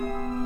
Bye.